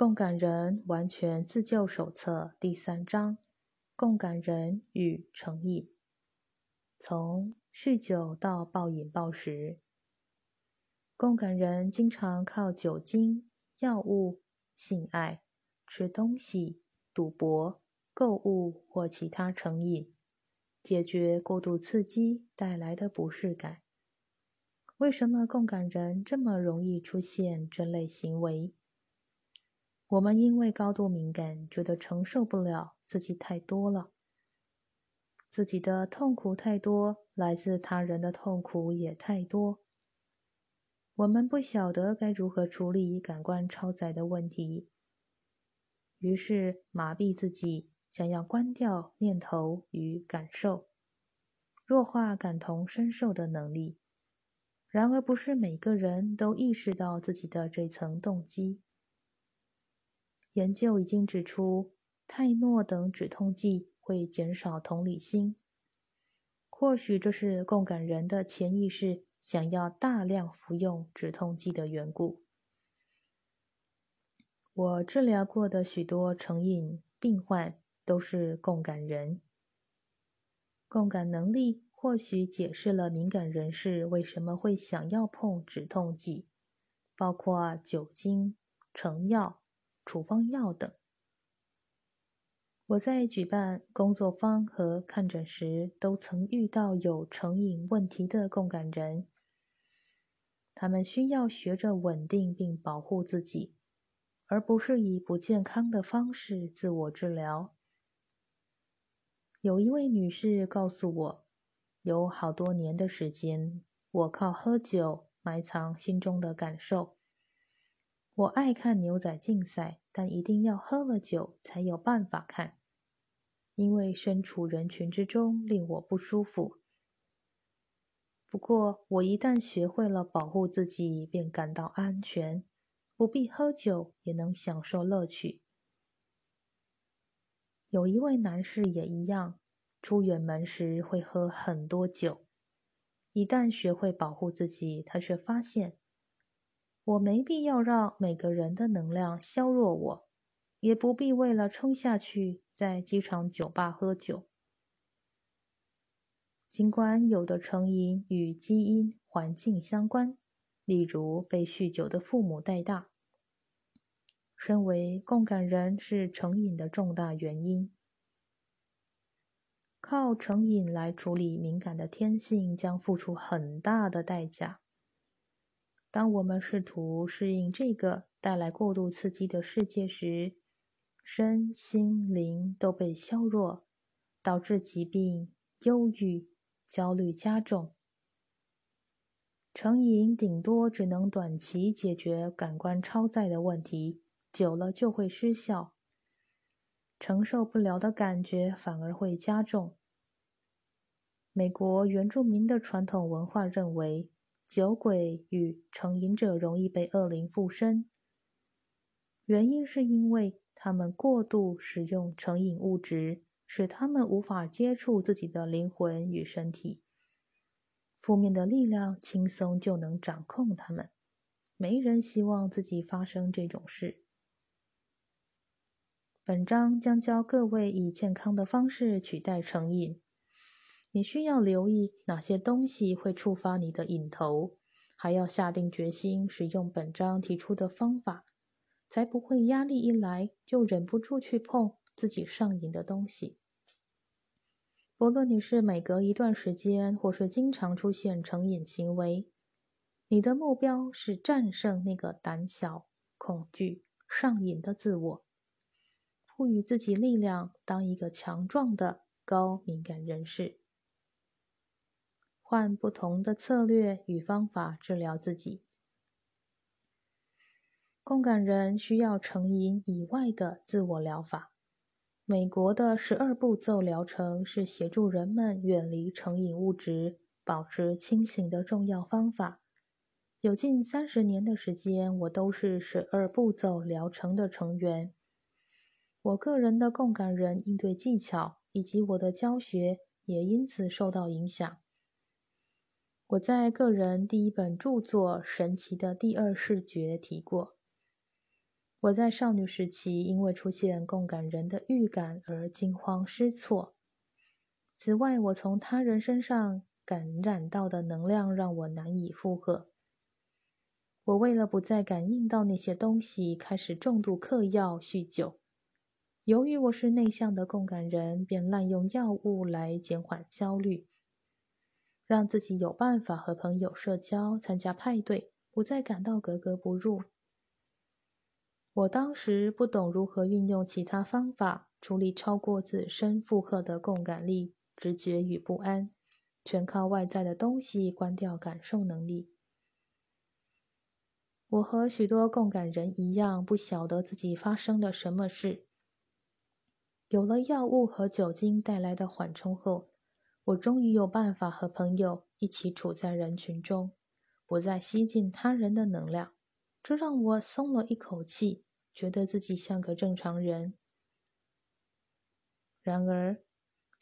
共感人完全自救手册第三章：共感人与成瘾。从酗酒到暴饮暴食，共感人经常靠酒精、药物、性爱、吃东西、赌博、购物或其他成瘾，解决过度刺激带来的不适感。为什么共感人这么容易出现这类行为？我们因为高度敏感，觉得承受不了自己太多了，自己的痛苦太多，来自他人的痛苦也太多。我们不晓得该如何处理感官超载的问题，于是麻痹自己，想要关掉念头与感受，弱化感同身受的能力。然而，不是每个人都意识到自己的这层动机。研究已经指出，泰诺等止痛剂会减少同理心。或许这是共感人的潜意识想要大量服用止痛剂的缘故。我治疗过的许多成瘾病患都是共感人。共感能力或许解释了敏感人士为什么会想要碰止痛剂，包括酒精、成药。处方药等。我在举办工作坊和看诊时，都曾遇到有成瘾问题的共感人。他们需要学着稳定并保护自己，而不是以不健康的方式自我治疗。有一位女士告诉我，有好多年的时间，我靠喝酒埋藏心中的感受。我爱看牛仔竞赛，但一定要喝了酒才有办法看，因为身处人群之中令我不舒服。不过，我一旦学会了保护自己，便感到安全，不必喝酒也能享受乐趣。有一位男士也一样，出远门时会喝很多酒，一旦学会保护自己，他却发现。我没必要让每个人的能量削弱我，也不必为了撑下去在机场酒吧喝酒。尽管有的成瘾与基因、环境相关，例如被酗酒的父母带大，身为共感人是成瘾的重大原因。靠成瘾来处理敏感的天性，将付出很大的代价。当我们试图适应这个带来过度刺激的世界时，身心灵都被削弱，导致疾病、忧郁、焦虑加重。成瘾顶多只能短期解决感官超载的问题，久了就会失效，承受不了的感觉反而会加重。美国原住民的传统文化认为。酒鬼与成瘾者容易被恶灵附身，原因是因为他们过度使用成瘾物质，使他们无法接触自己的灵魂与身体。负面的力量轻松就能掌控他们，没人希望自己发生这种事。本章将教各位以健康的方式取代成瘾。你需要留意哪些东西会触发你的瘾头，还要下定决心使用本章提出的方法，才不会压力一来就忍不住去碰自己上瘾的东西。不论你是每隔一段时间，或是经常出现成瘾行为，你的目标是战胜那个胆小、恐惧、上瘾的自我，赋予自己力量，当一个强壮的高敏感人士。换不同的策略与方法治疗自己。共感人需要成瘾以外的自我疗法。美国的十二步骤疗程是协助人们远离成瘾物质、保持清醒的重要方法。有近三十年的时间，我都是十二步骤疗程的成员。我个人的共感人应对技巧以及我的教学也因此受到影响。我在个人第一本著作《神奇的第二视觉》提过，我在少女时期因为出现共感人的预感而惊慌失措。此外，我从他人身上感染到的能量让我难以负荷。我为了不再感应到那些东西，开始重度嗑药、酗酒。由于我是内向的共感人，便滥用药物来减缓焦虑，让自己有办法和朋友社交、参加派对，不再感到格格不入。我当时不懂如何运用其他方法处理超过自身负荷的共感力、直觉与不安，全靠外在的东西关掉感受能力。我和许多共感人一样，不晓得自己发生了什么事。有了药物和酒精带来的缓冲后，我终于有办法和朋友一起处在人群中，不再吸进他人的能量。这让我松了一口气，觉得自己像个正常人。然而，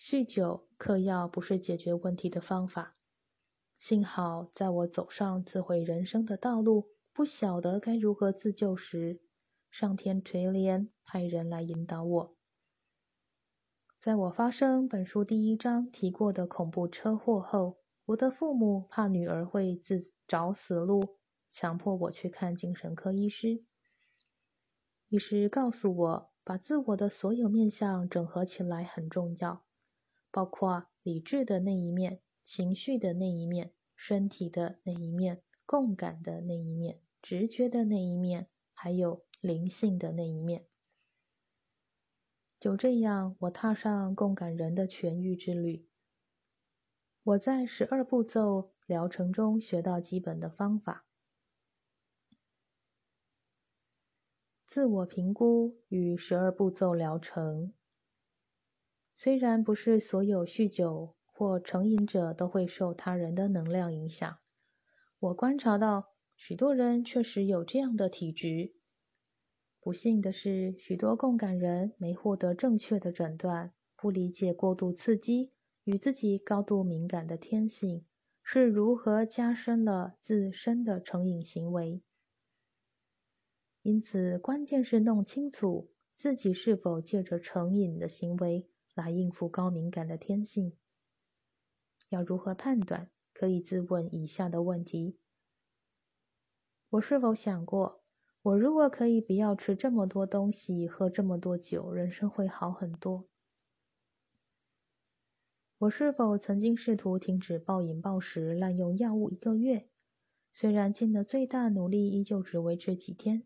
酗酒、嗑药不是解决问题的方法。幸好，在我走上自毁人生的道路，不晓得该如何自救时，上天垂怜，派人来引导我。在我发生本书第一章提过的恐怖车祸后，我的父母怕女儿会自找死路。强迫我去看精神科医师。医师告诉我，把自我的所有面相整合起来很重要，包括理智的那一面、情绪的那一面、身体的那一面、共感的那一面、直觉的那一面，还有灵性的那一面。就这样，我踏上共感人的痊愈之旅。我在十二步骤疗程中学到基本的方法。自我评估与十二步骤疗程。虽然不是所有酗酒或成瘾者都会受他人的能量影响，我观察到许多人确实有这样的体质。不幸的是，许多共感人没获得正确的诊断，不理解过度刺激与自己高度敏感的天性是如何加深了自身的成瘾行为。因此，关键是弄清楚自己是否借着成瘾的行为来应付高敏感的天性。要如何判断？可以自问以下的问题：我是否想过，我如果可以不要吃这么多东西、喝这么多酒，人生会好很多？我是否曾经试图停止暴饮暴食、滥用药物一个月？虽然尽了最大努力，依旧只维持几天。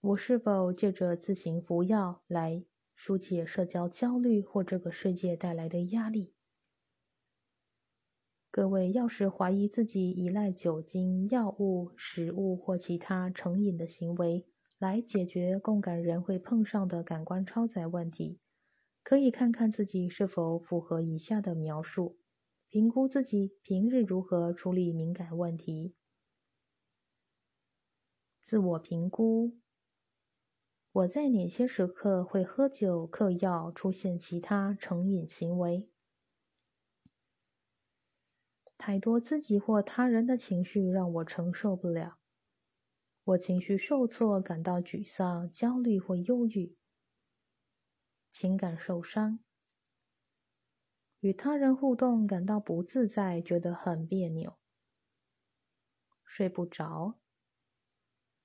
我是否借着自行服药来疏解社交焦虑或这个世界带来的压力？各位要是怀疑自己依赖酒精、药物、食物或其他成瘾的行为来解决共感人会碰上的感官超载问题，可以看看自己是否符合以下的描述，评估自己平日如何处理敏感问题。自我评估。我在哪些时刻会喝酒、嗑药，出现其他成瘾行为？太多自己或他人的情绪让我承受不了，我情绪受挫，感到沮丧、焦虑或忧郁，情感受伤，与他人互动感到不自在，觉得很别扭，睡不着，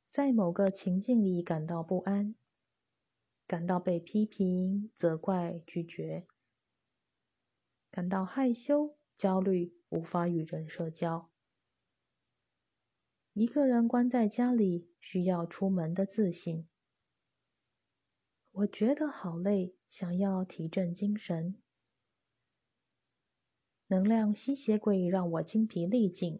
在某个情境里感到不安。感到被批评、责怪、拒绝，感到害羞、焦虑，无法与人社交。一个人关在家里，需要出门的自信。我觉得好累，想要提振精神。能量吸血鬼让我精疲力尽。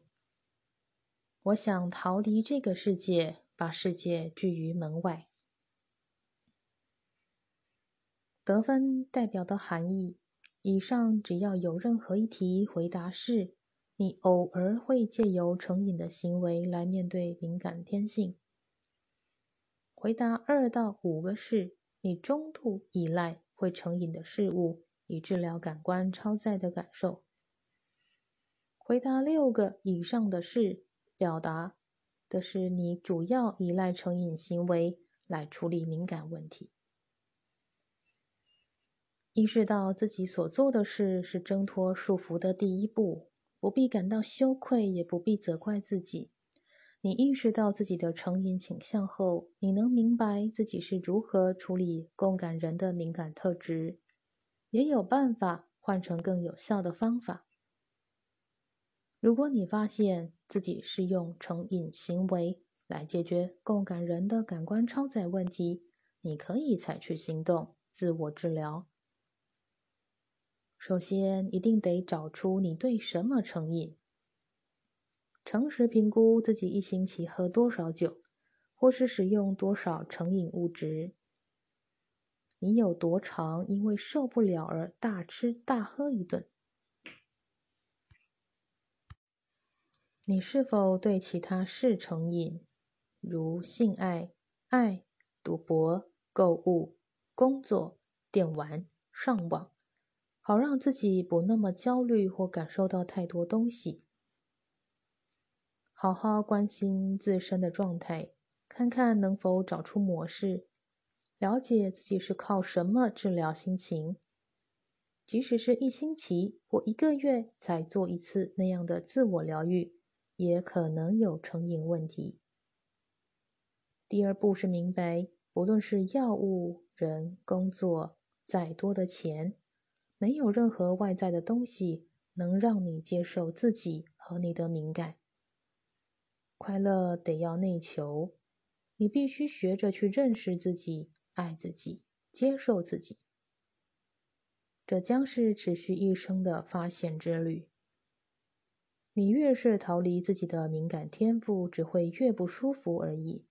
我想逃离这个世界，把世界拒于门外。得分代表的含义：以上只要有任何一题回答是，你偶尔会借由成瘾的行为来面对敏感天性；回答二到五个是，你中度依赖会成瘾的事物，以治疗感官超载的感受；回答六个以上的是，表达的是你主要依赖成瘾行为来处理敏感问题。意识到自己所做的事是挣脱束缚的第一步，不必感到羞愧，也不必责怪自己。你意识到自己的成瘾倾向后，你能明白自己是如何处理共感人的敏感特质，也有办法换成更有效的方法。如果你发现自己是用成瘾行为来解决共感人的感官超载问题，你可以采取行动，自我治疗。首先，一定得找出你对什么成瘾。诚实评估自己一星期喝多少酒，或是使用多少成瘾物质。你有多长因为受不了而大吃大喝一顿？你是否对其他事成瘾，如性爱、爱、赌博、购物、工作、电玩、上网？好让自己不那么焦虑或感受到太多东西。好好关心自身的状态，看看能否找出模式，了解自己是靠什么治疗心情。即使是一星期或一个月才做一次那样的自我疗愈，也可能有成瘾问题。第二步是明白，不论是药物、人、工作，再多的钱。没有任何外在的东西能让你接受自己和你的敏感。快乐得要内求，你必须学着去认识自己、爱自己、接受自己。这将是持续一生的发现之旅。你越是逃离自己的敏感天赋，只会越不舒服而已。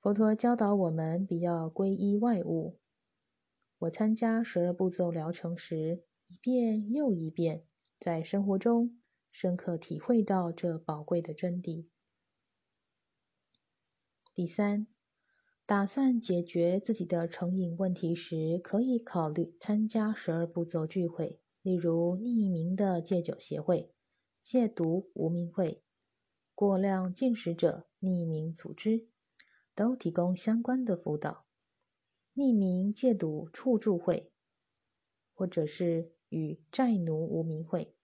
佛陀教导我们，不要皈依外物。我参加十二步骤疗程时，一遍又一遍，在生活中深刻体会到这宝贵的真谛。第三，打算解决自己的成瘾问题时，可以考虑参加十二步骤聚会，例如匿名的戒酒协会、戒毒无名会、过量进食者匿名组织，都提供相关的辅导。匿名戒赌互助会，或者是与债奴无名会，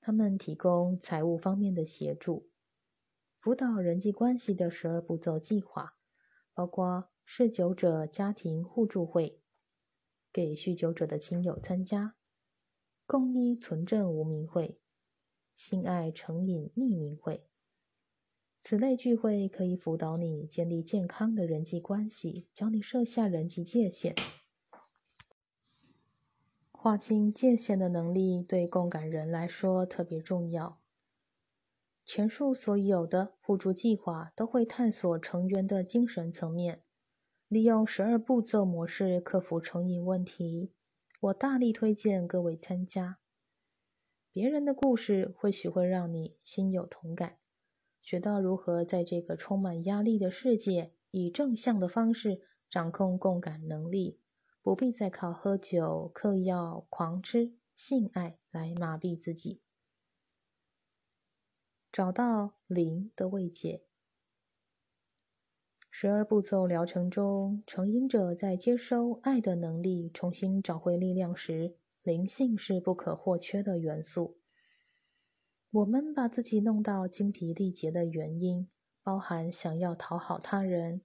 他们提供财务方面的协助，辅导人际关系的十二步骤计划，包括嗜酒者家庭互助会，给酗酒者的亲友参加，共依存证无名会，性爱成瘾匿名会。此类聚会可以辅导你建立健康的人际关系，教你设下人际界限。划清界限的能力对共感人来说特别重要。前述所有的互助计划都会探索成员的精神层面，利用十二步骤模式克服成瘾问题。我大力推荐各位参加。别人的故事或许会让你心有同感。学到如何在这个充满压力的世界，以正向的方式掌控共感能力，不必再靠喝酒、嗑药、狂吃、性爱来麻痹自己，找到零的慰藉。十二步骤疗程中，成瘾者在接收爱的能力、重新找回力量时，灵性是不可或缺的元素。我们把自己弄到精疲力竭的原因，包含想要讨好他人、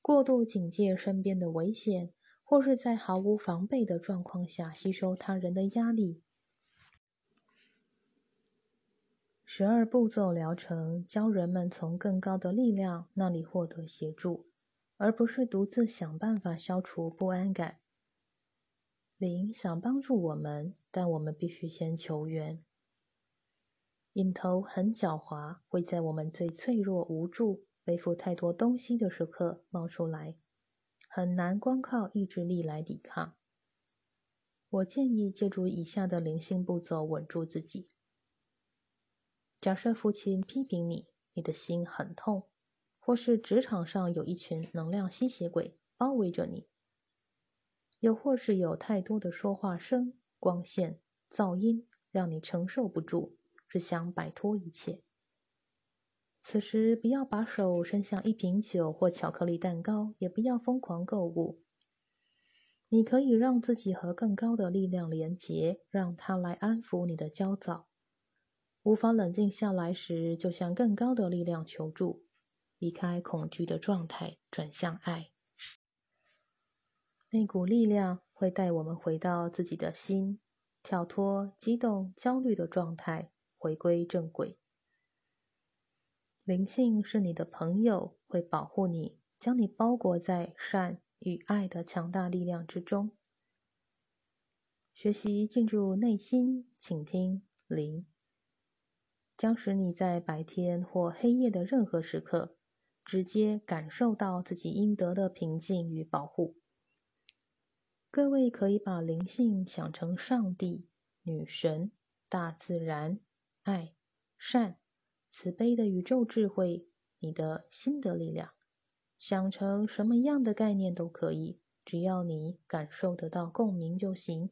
过度警戒身边的危险，或是在毫无防备的状况下吸收他人的压力。十二步骤疗程教人们从更高的力量那里获得协助，而不是独自想办法消除不安感。灵想帮助我们，但我们必须先求援。瘾头很狡猾，会在我们最脆弱、无助、背负太多东西的时刻冒出来，很难光靠意志力来抵抗。我建议借助以下的灵性步骤稳住自己。假设父亲批评你，你的心很痛，或是职场上有一群能量吸血鬼包围着你，又或是有太多的说话声、光线、噪音，让你承受不住。只想摆脱一切。此时不要把手伸向一瓶酒或巧克力蛋糕，也不要疯狂购物。你可以让自己和更高的力量连结，让它来安抚你的焦躁。无法冷静下来时，就向更高的力量求助，离开恐惧的状态，转向爱。那股力量会带我们回到自己的心，跳脱激动、焦虑的状态，回归正轨。灵性是你的朋友，会保护你，将你包裹在善。与爱的强大力量之中，学习进入内心，倾听灵，将使你在白天或黑夜的任何时刻，直接感受到自己应得的平静与保护。各位可以把灵性想成上帝、女神、大自然、爱、善、慈悲的宇宙智慧，你的心的力量。想成什么样的概念都可以，只要你感受得到共鸣就行。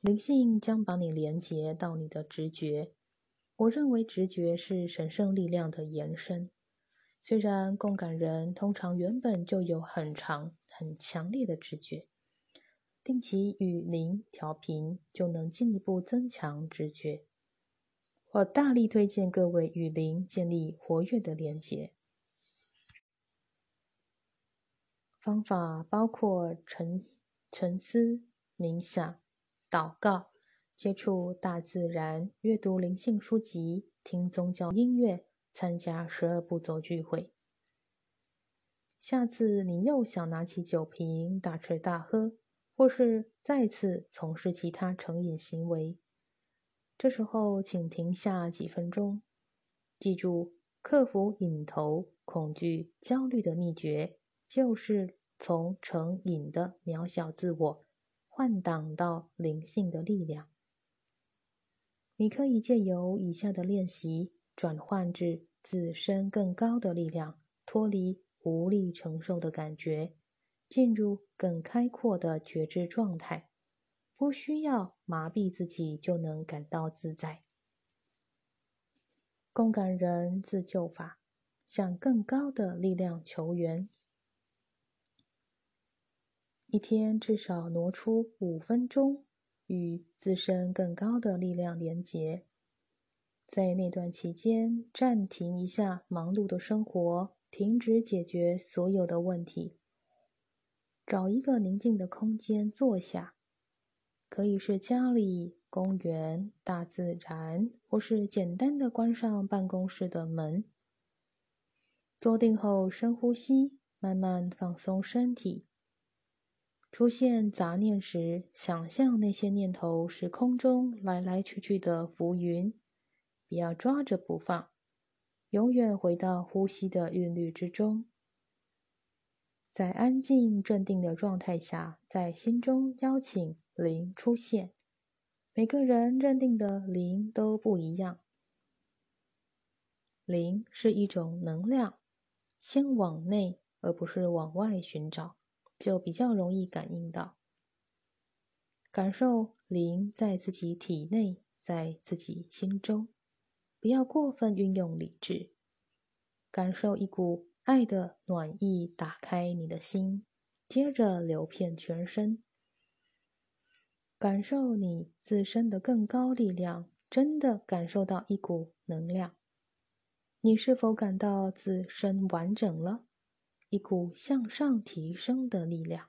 灵性将把你连接到你的直觉。我认为直觉是神圣力量的延伸。虽然共感人通常原本就有很长、很强烈的直觉，定期与灵调频就能进一步增强直觉。我大力推荐各位与灵建立活跃的连接。方法包括沉沉思、冥想、祷告、接触大自然、阅读灵性书籍、听宗教音乐、参加十二步走聚会。下次你又想拿起酒瓶大吃大喝，或是再次从事其他成瘾行为，这时候请停下几分钟，记住克服瘾头、恐惧、焦虑的秘诀就是。从成瘾的渺小自我换挡到灵性的力量，你可以借由以下的练习转换至自身更高的力量，脱离无力承受的感觉，进入更开阔的觉知状态。不需要麻痹自己就能感到自在。共感人自救法，向更高的力量求援。一天至少挪出五分钟与自身更高的力量连结，在那段期间暂停一下忙碌的生活，停止解决所有的问题，找一个宁静的空间坐下，可以是家里、公园、大自然，或是简单的关上办公室的门。坐定后深呼吸，慢慢放松身体。出现杂念时，想象那些念头是空中来来去去的浮云，不要抓着不放，永远回到呼吸的韵律之中。在安静镇定的状态下，在心中邀请灵出现。每个人认定的灵都不一样。灵是一种能量，先往内而不是往外寻找。就比较容易感应到，感受灵在自己体内，在自己心中，不要过分运用理智，感受一股爱的暖意打开你的心，接着流遍全身，感受你自身的更高力量，真的感受到一股能量，你是否感到自身完整了？一股向上提升的力量，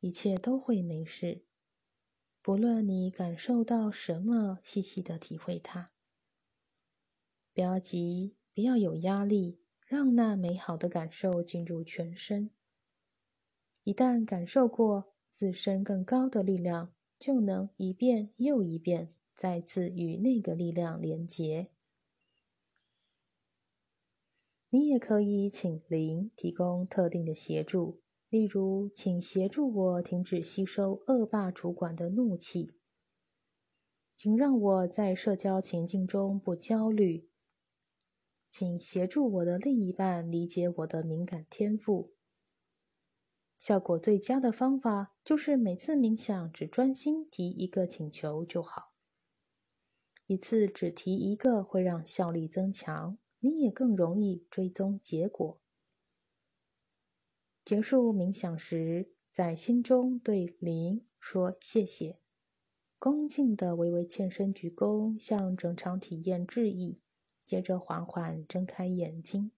一切都会没事。不论你感受到什么，细细的体会它。不要急，不要有压力，让那美好的感受进入全身。一旦感受过自身更高的力量，就能一遍又一遍，再次与那个力量连结。你也可以请灵提供特定的协助，例如，请协助我停止吸收恶霸主管的怒气，请让我在社交情境中不焦虑，请协助我的另一半理解我的敏感天赋。效果最佳的方法就是每次冥想只专心提一个请求就好。一次只提一个会让效力增强，你也更容易追踪结果。结束冥想时，在心中对灵说谢谢，恭敬的微微欠身鞠躬，向整场体验致意，接着缓缓睁开眼睛。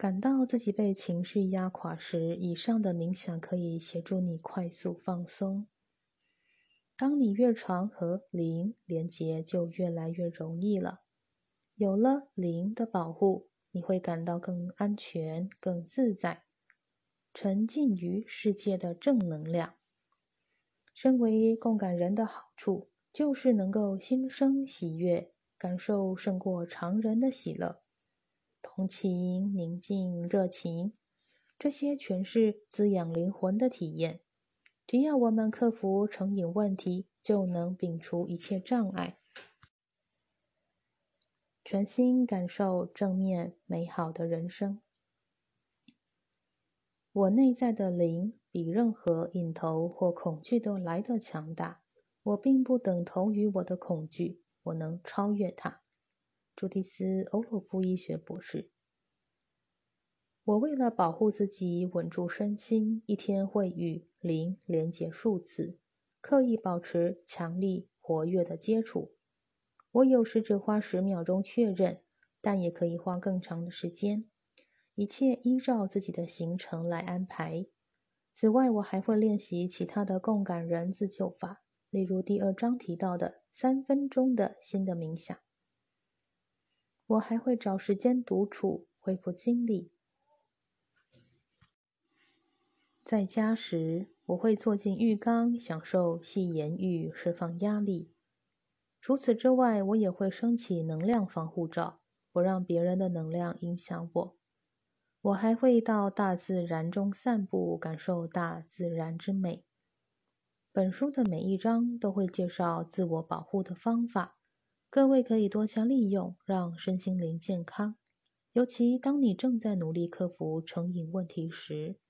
感到自己被情绪压垮时，以上的冥想可以协助你快速放松。当你越常和灵连接，就越来越容易了。有了灵的保护，你会感到更安全、更自在，沉浸于世界的正能量。身为共感人的好处，就是能够心生喜悦，感受胜过常人的喜乐。同情、宁静、热情，这些全是滋养灵魂的体验。只要我们克服成瘾问题，就能摒除一切障碍，全心感受正面美好的人生。我内在的灵比任何瘾头或恐惧都来得强大。我并不等同于我的恐惧，我能超越它。朱蒂斯·欧洛夫医学博士。我为了保护自己，稳住身心，一天会与灵连结数次，刻意保持强力活跃的接触。我有时只花十秒钟确认，但也可以花更长的时间。一切依照自己的行程来安排。此外，我还会练习其他的共感人自救法，例如第二章提到的三分钟的新的冥想。我还会找时间独处，恢复精力。在家时，我会坐进浴缸，享受细盐浴，释放压力。除此之外，我也会升起能量防护罩，不让别人的能量影响我。我还会到大自然中散步，感受大自然之美。本书的每一章都会介绍自我保护的方法。各位可以多加利用，让身心灵健康。尤其当你正在努力克服成瘾问题时，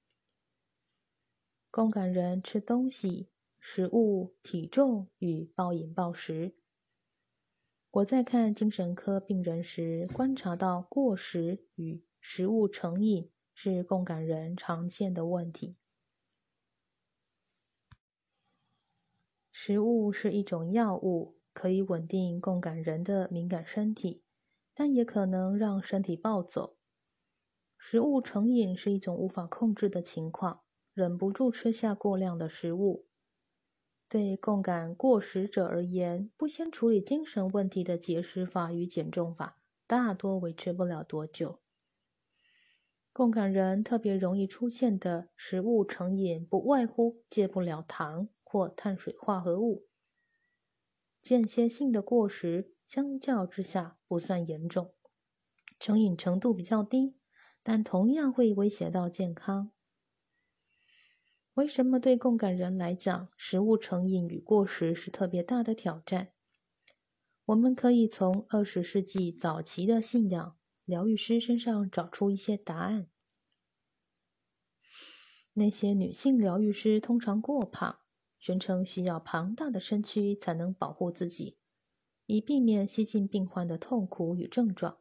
共感人吃东西、食物、体重与暴饮暴食。我在看精神科病人时，观察到过食与食物成瘾是共感人常见的问题。食物是一种药物。可以稳定共感人的敏感身体，但也可能让身体暴走。食物成瘾是一种无法控制的情况，忍不住吃下过量的食物。对共感过食者而言，不先处理精神问题的节食法与减重法，大多维持不了多久。共感人特别容易出现的食物成瘾，不外乎戒不了糖或碳水化合物。间歇性的过食相较之下不算严重，成瘾程度比较低，但同样会威胁到健康。为什么对共感人来讲，食物成瘾与过食是特别大的挑战？我们可以从二十世纪早期的信仰疗愈师身上找出一些答案。那些女性疗愈师通常过胖。宣称需要庞大的身躯才能保护自己，以避免吸进病患的痛苦与症状。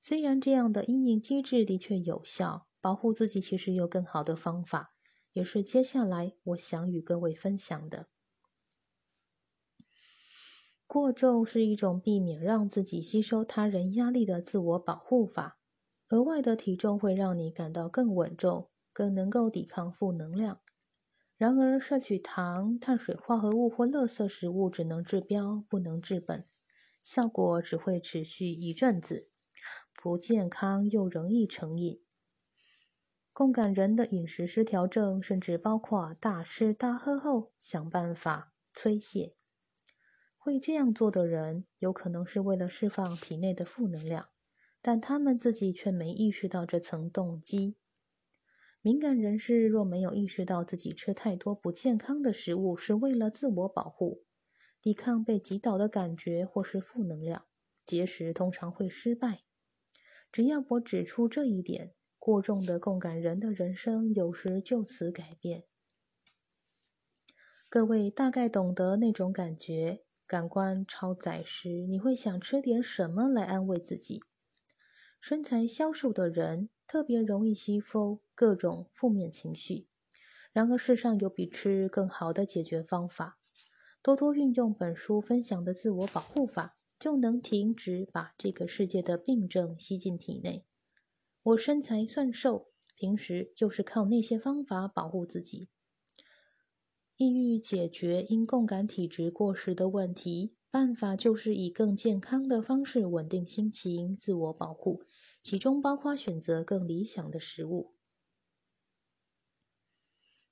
虽然这样的阴影机制的确有效，保护自己其实有更好的方法，也是接下来我想与各位分享的。过重是一种避免让自己吸收他人压力的自我保护法。额外的体重会让你感到更稳重，更能够抵抗负能量。然而，摄取糖、碳水化合物或垃圾食物只能治标不能治本，效果只会持续一阵子，不健康又容易成瘾。共感人的饮食失调症甚至包括大吃大喝后想办法催泻。会这样做的人有可能是为了释放体内的负能量，但他们自己却没意识到这层动机。敏感人士若没有意识到自己吃太多不健康的食物是为了自我保护、抵抗被击倒的感觉或是负能量，节食通常会失败。只要我指出这一点，过重的共感人的人生有时就此改变。各位大概懂得那种感觉。感官超载时，你会想吃点什么来安慰自己。身材消瘦的人特别容易吸收各种负面情绪。然而，世上有比吃更好的解决方法。多多运用本书分享的自我保护法，就能停止把这个世界的病症吸进体内。我身材算瘦，平时就是靠那些方法保护自己。抑郁解决因共感体质过时的问题，办法就是以更健康的方式稳定心情、自我保护，其中包括选择更理想的食物。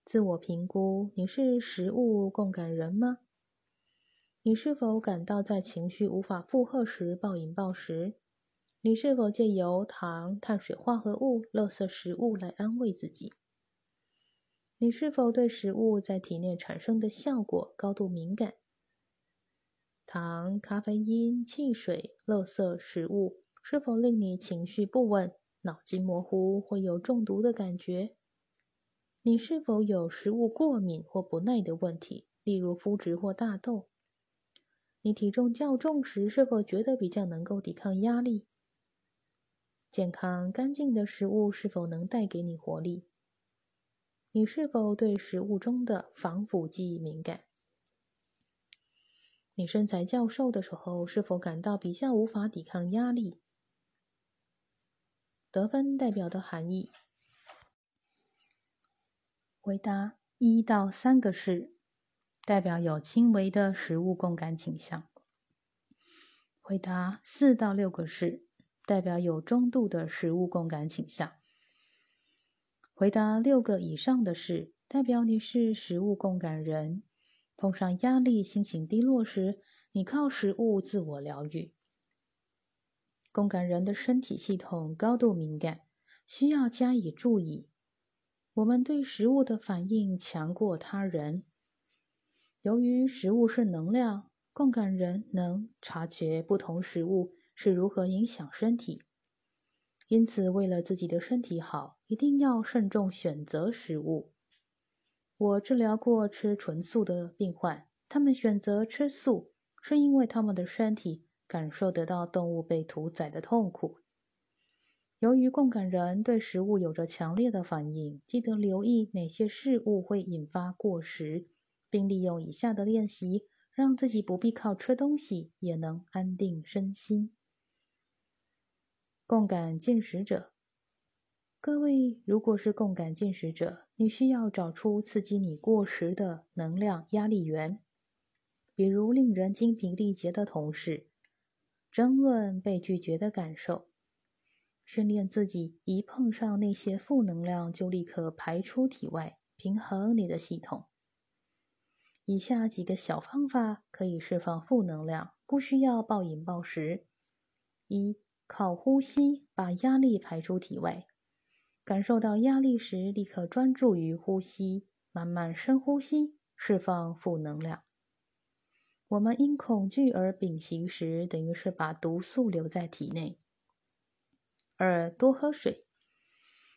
自我评估：你是食物共感人吗？你是否感到在情绪无法负荷时暴饮暴食？你是否借由糖、碳水化合物、垃圾食物来安慰自己？你是否对食物在体内产生的效果高度敏感？糖、咖啡因、汽水、垃圾食物是否令你情绪不稳、脑筋模糊，会有中毒的感觉？你是否有食物过敏或不耐的问题，例如肤质或大豆？你体重较重时，是否觉得比较能够抵抗压力？健康干净的食物是否能带给你活力？你是否对食物中的防腐剂敏感？你身材较瘦的时候，是否感到比较无法抵抗压力？得分代表的含义：回答一到三个是，代表有轻微的食物共感倾向；回答四到六个是，代表有中度的食物共感倾向。回答六个以上的是，代表你是食物共感人。碰上压力、心情低落时，你靠食物自我疗愈。共感人的身体系统高度敏感，需要加以注意。我们对食物的反应强过他人。由于食物是能量，共感人能察觉不同食物是如何影响身体。因此，为了自己的身体好，一定要慎重选择食物。我治疗过吃纯素的病患，他们选择吃素，是因为他们的身体感受得到动物被屠宰的痛苦。由于共感人对食物有着强烈的反应，记得留意哪些事物会引发过食，并利用以下的练习，让自己不必靠吃东西也能安定身心。共感进食者，各位，如果是共感进食者，你需要找出刺激你过食的能量压力源，比如令人精疲力竭的同事、争论被拒绝的感受。训练自己一碰上那些负能量就立刻排出体外，平衡你的系统。以下几个小方法可以释放负能量，不需要暴饮暴食。一靠呼吸把压力排出体外，感受到压力时，立刻专注于呼吸，慢慢深呼吸，释放负能量。我们因恐惧而屏息时，等于是把毒素留在体内。二多喝水，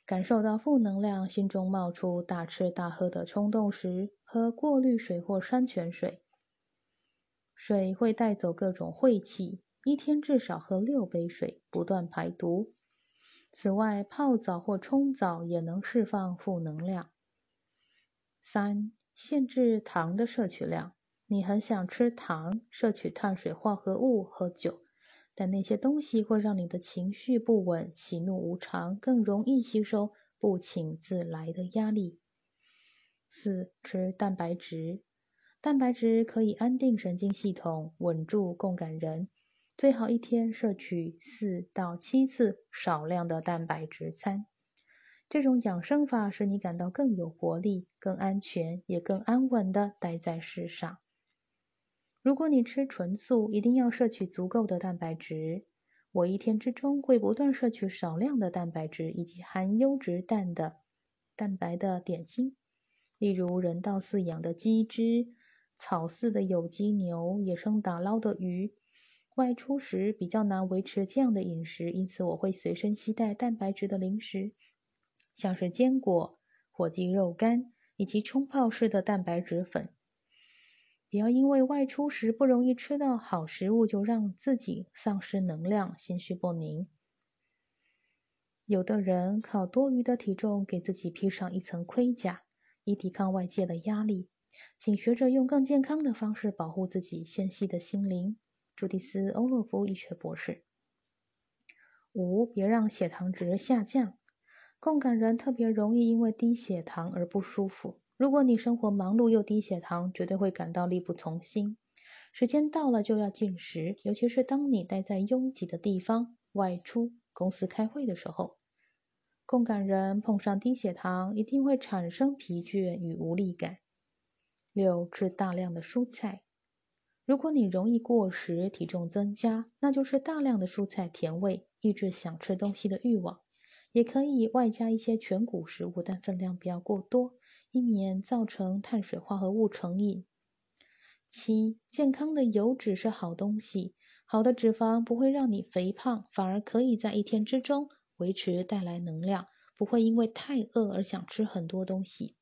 感受到负能量，心中冒出大吃大喝的冲动时，喝过滤水或山泉水。水会带走各种晦气。一天至少喝六杯水，不断排毒。此外，泡澡或冲澡也能释放负能量。三、限制糖的摄取量。你很想吃糖，摄取碳水化合物，和酒，但那些东西会让你的情绪不稳，喜怒无常，更容易吸收不请自来的压力。四、吃蛋白质。蛋白质可以安定神经系统，稳住共感人。最好一天摄取四到七次少量的蛋白质餐。这种养生法使你感到更有活力、更安全，也更安稳地待在世上。如果你吃纯素，一定要摄取足够的蛋白质。我一天之中会不断摄取少量的蛋白质以及含优质蛋的蛋白的点心，例如人道饲养的鸡汁、草饲的有机牛、野生打捞的鱼。外出时比较难维持这样的饮食，因此我会随身携带蛋白质的零食，像是坚果、火鸡肉干以及冲泡式的蛋白质粉。不要因为外出时不容易吃到好食物，就让自己丧失能量、心绪不宁。有的人靠多余的体重给自己披上一层盔甲，以抵抗外界的压力。请学着用更健康的方式保护自己纤细的心灵。朱迪斯·欧洛夫医学博士。五，别让血糖值下降。共感人特别容易因为低血糖而不舒服。如果你生活忙碌又低血糖，绝对会感到力不从心。时间到了就要进食，尤其是当你待在拥挤的地方、外出、公司开会的时候。共感人碰上低血糖，一定会产生疲倦与无力感。六，吃大量的蔬菜。如果你容易过食、体重增加，那就是大量的蔬菜甜味，抑制想吃东西的欲望。也可以外加一些全谷食物，但分量不要过多，以免造成碳水化合物成瘾。七，健康的油脂是好东西，好的脂肪不会让你肥胖，反而可以在一天之中维持带来能量，不会因为太饿而想吃很多东西。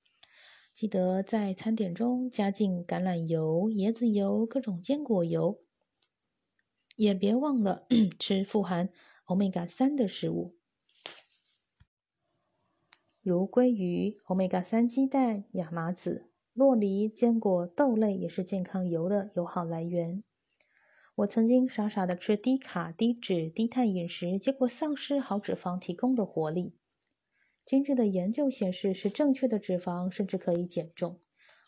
记得在餐点中加进橄榄油、椰子油、各种坚果油，也别忘了 吃富含欧米伽三的食物，如鲑鱼、欧米伽三鸡蛋、亚麻籽、洛梨、坚果、豆类也是健康油的友好来源。我曾经傻傻的吃低卡、低脂、低碳饮食，结果丧失好脂肪提供的活力。今日的研究显示，是正确的脂肪甚至可以减重，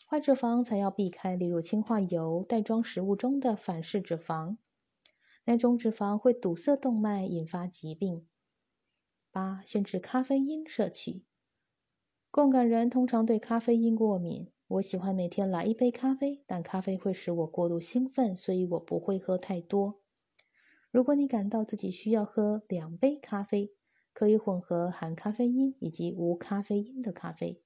坏脂肪才要避开，例如氢化油、袋装食物中的反式脂肪，那种脂肪会堵塞动脉，引发疾病。八、限制咖啡因摄取。共感人通常对咖啡因过敏，我喜欢每天来一杯咖啡，但咖啡会使我过度兴奋，所以我不会喝太多。如果你感到自己需要喝两杯咖啡，可以混合含咖啡因以及无咖啡因的咖啡。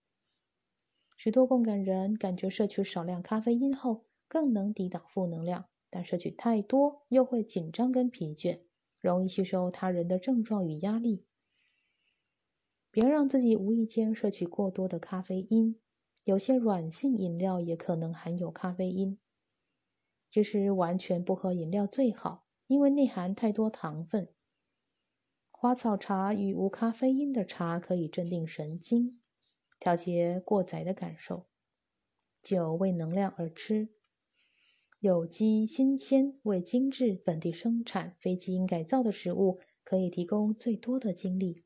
许多共感人感觉摄取少量咖啡因后更能抵挡负能量，但摄取太多又会紧张跟疲倦，容易吸收他人的症状与压力。别让自己无意间摄取过多的咖啡因，有些软性饮料也可能含有咖啡因。其实完全不喝饮料最好，因为内含太多糖分。花草茶与无咖啡因的茶可以镇定神经，调节过载的感受。酒，为能量而吃，有机、新鲜、为精致、本地生产、非基因改造的食物可以提供最多的精力。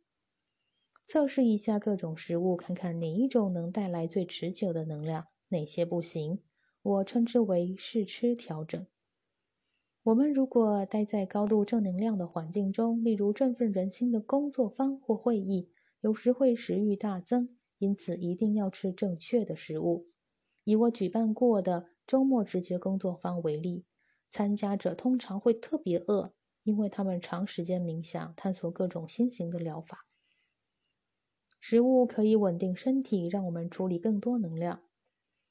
测试一下各种食物，看看哪一种能带来最持久的能量，哪些不行。我称之为试吃调整。我们如果待在高度正能量的环境中，例如振奋人心的工作坊或会议，有时会食欲大增。因此，一定要吃正确的食物。以我举办过的周末直觉工作坊为例，参加者通常会特别饿，因为他们长时间冥想，探索各种新型的疗法。食物可以稳定身体，让我们处理更多能量。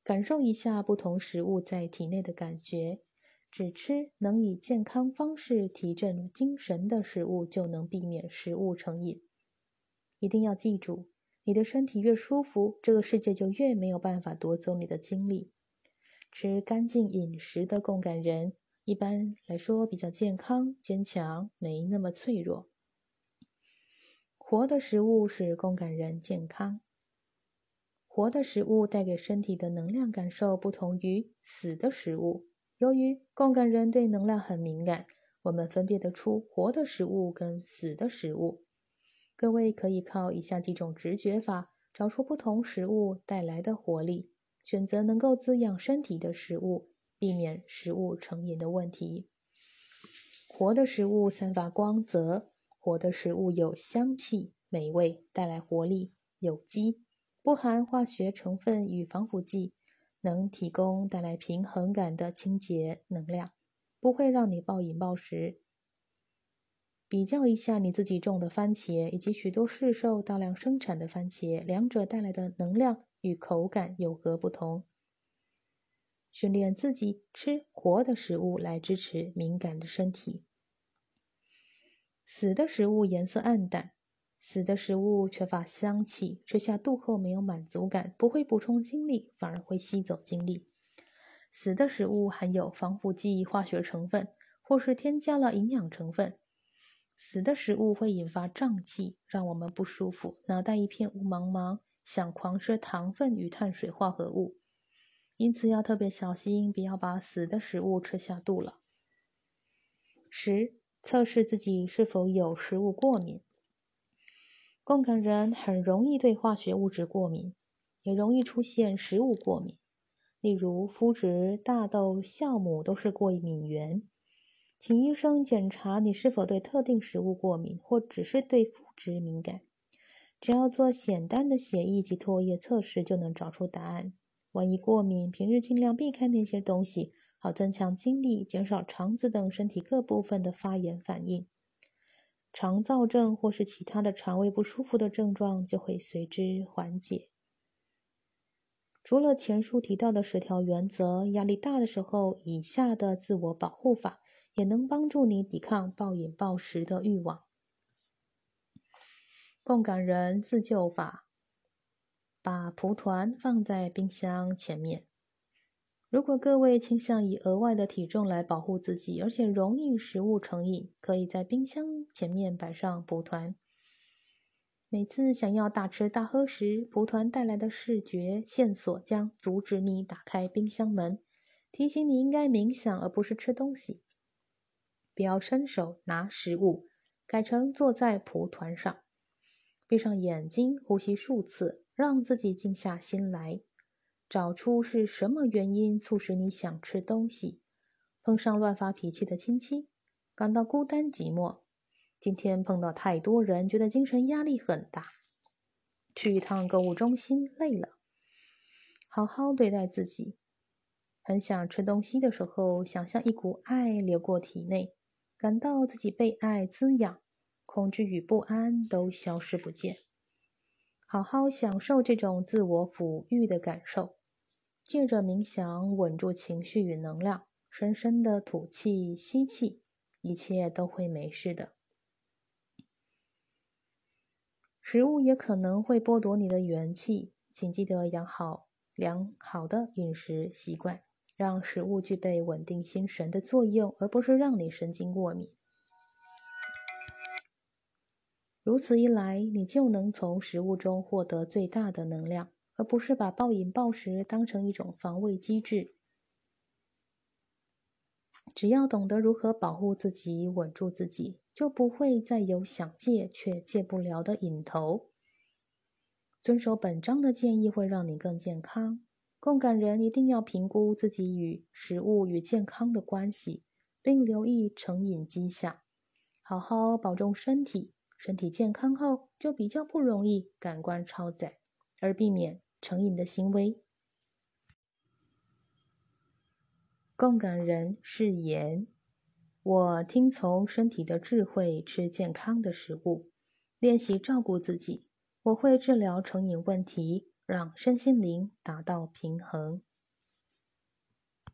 感受一下不同食物在体内的感觉。只吃能以健康方式提振精神的食物，就能避免食物成瘾。一定要记住，你的身体越舒服，这个世界就越没有办法夺走你的精力。吃干净饮食的共感人，一般来说比较健康、坚强，没那么脆弱。活的食物使共感人健康。活的食物带给身体的能量感受，不同于死的食物。由于共感人对能量很敏感，我们分辨得出活的食物跟死的食物。各位可以靠以下几种直觉法，找出不同食物带来的活力，选择能够滋养身体的食物，避免食物成瘾的问题。活的食物散发光泽，活的食物有香气、美味，带来活力。有机，不含化学成分与防腐剂。能提供带来平衡感的清洁能量，不会让你暴饮暴食。比较一下你自己种的番茄以及许多市售大量生产的番茄，两者带来的能量与口感有何不同？训练自己吃活的食物来支持敏感的身体。死的食物颜色暗淡。死的食物缺乏香气，吃下肚后没有满足感，不会补充精力，反而会吸走精力。死的食物含有防腐剂、化学成分，或是添加了营养成分。死的食物会引发胀气，让我们不舒服，脑袋一片雾茫茫，想狂吃糖分与碳水化合物。因此要特别小心，不要把死的食物吃下肚了。十、测试自己是否有食物过敏。共感人很容易对化学物质过敏，也容易出现食物过敏，例如麸质、大豆、酵母都是过敏源。请医生检查你是否对特定食物过敏，或只是对麸质敏感。只要做简单的血液及唾液测试，就能找出答案。万一过敏，平日尽量避开那些东西，好增强精力，减少肠子等身体各部分的发炎反应。肠燥症或是其他的肠胃不舒服的症状就会随之缓解。除了前述提到的十条原则，压力大的时候，以下的自我保护法。也能帮助你抵抗暴饮暴食的欲望。共感人自救法：把蒲团放在冰箱前面。如果各位倾向以额外的体重来保护自己，而且容易食物成瘾，可以在冰箱前面摆上蒲团。每次想要大吃大喝时，蒲团带来的视觉线索将阻止你打开冰箱门，提醒你应该冥想而不是吃东西。不要伸手拿食物，改成坐在蒲团上，闭上眼睛，呼吸数次，让自己静下心来，找出是什么原因促使你想吃东西。碰上乱发脾气的亲戚，感到孤单寂寞，今天碰到太多人，觉得精神压力很大。去一趟购物中心累了，好好对待自己。很想吃东西的时候，想象一股爱流过体内。感到自己被爱滋养，恐惧与不安都消失不见。好好享受这种自我抚育的感受，借着冥想稳住情绪与能量，深深的吐气、吸气，一切都会没事的。食物也可能会剥夺你的元气，请记得养好良好的饮食习惯。让食物具备稳定心神的作用，而不是让你神经过敏。如此一来，你就能从食物中获得最大的能量，而不是把暴饮暴食当成一种防卫机制。只要懂得如何保护自己、稳住自己，就不会再有想戒却戒不了的瘾头。遵守本章的建议，会让你更健康。共感人一定要评估自己与食物与健康的关系，并留意成瘾迹象，好好保重身体。身体健康后，就比较不容易感官超载，而避免成瘾的行为。共感人誓言：我听从身体的智慧，吃健康的食物，练习照顾自己。我会治疗成瘾问题。让身心灵达到平衡。